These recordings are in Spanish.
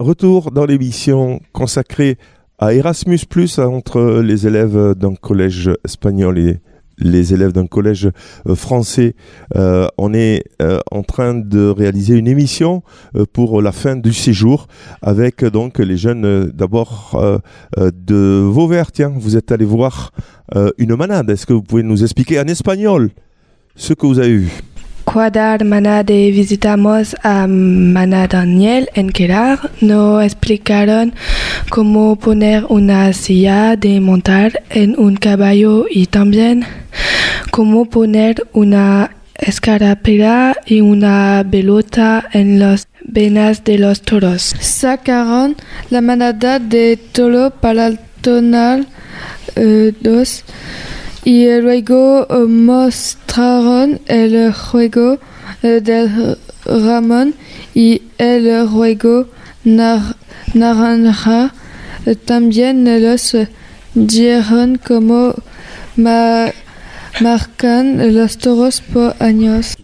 Retour dans l'émission consacrée à Erasmus, entre les élèves d'un collège espagnol et les élèves d'un collège euh, français. Euh, on est euh, en train de réaliser une émission pour la fin du séjour avec donc les jeunes d'abord de Vauvert. Tiens, vous êtes allé voir une manade. Est-ce que vous pouvez nous expliquer en espagnol ce que vous avez vu? Cuadar Manade visitamos a Mana Daniel en Kerar. Nos explicaron cómo poner una silla de montar en un caballo y también cómo poner una escarapela y una pelota en las venas de los toros. Sacaron la manada de toro para el tonal 2. Eh, y luego eh, mostraron el juego eh, del Ramón y el juego naranja. Eh, también los dieron como marcan los toros por años.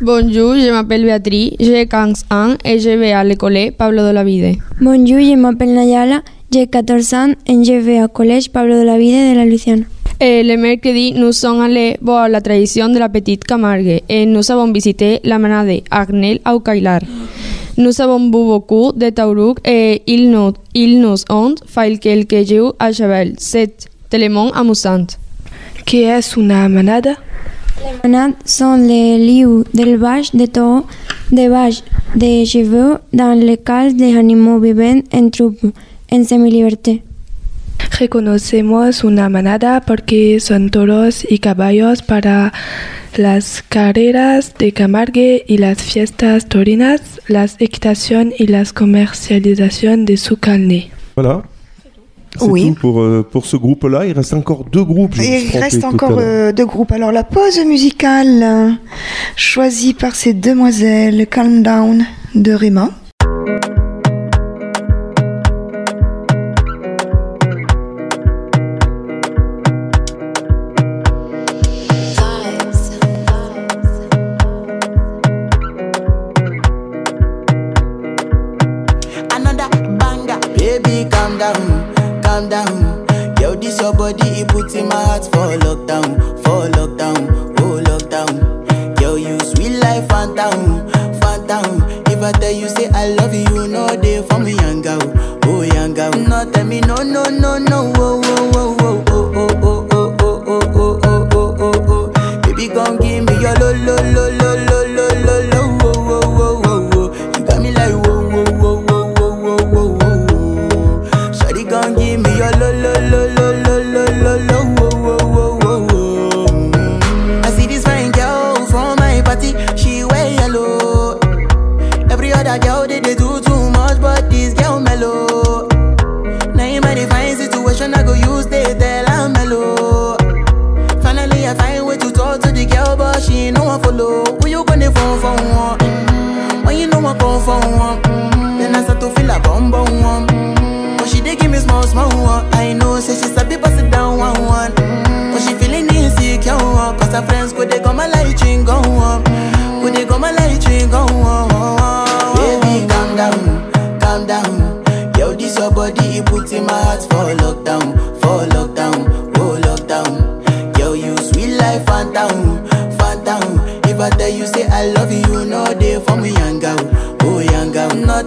Bonjour, je m'appelle Beatriz, j'ai 15 ans et je vais à l'école Pablo de la Vide. Bonjour, je m'appelle Nayala, j'ai 14 ans et je vais au collège Pablo de la Vide de la Luciana. Eh, le mercredi, nous sommes allés voir la tradition de la petite Camargue et nous avons visité la manade Agnel au Cailar. Nous avons vu beaucoup de taurucs et ils nous, ils nous ont fait quelques jeux à cheval. C'est tellement amusant. ¿Qué es una manada? Les manades sont les lieux d'élevage de taureaux, de vaches, de chevaux dans lesquels des animaux vivent en troupe, en semi-liberté. Reconocemos una manada porque son toros y caballos para las carreras de Camargue y las fiestas torinas, la equitación y la comercialización de su carne. Voilà. oui. Tout pour, euh, pour ce groupe-là. Il reste encore deux groupes. Il reste encore euh, deux groupes. Alors la pause musicale choisie par ces demoiselles Calm Down de Raymond. this your body, it puts in my heart for lockdown, for lockdown, oh lockdown. Girl, you sweet life, phantom, phantom. If I tell you, say I love you, you know man I go use the tell I'm. Finally, I find way to talk to the girl, but she ain't no one follow. Who you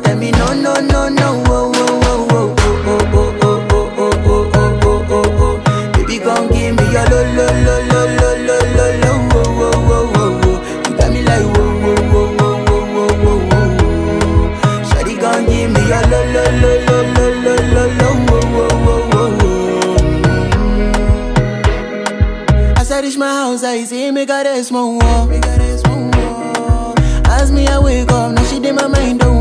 Tell me no, no, no, no, oh, oh, oh, oh, oh, oh, oh, oh, oh, oh, oh, oh, Baby, come give me your lo, lo, lo, lo, lo, lo, lo, lo, oh, oh, oh, oh, oh. You got me like whoa, whoa, whoa, whoa, whoa, whoa, whoa, whoa. Shawty, come give me your lo, lo, lo, lo, lo, lo, lo, lo, oh, oh, oh, oh, oh. As I reach my house, I see me got a small wall. As me, I wake up, now she did my mind, don't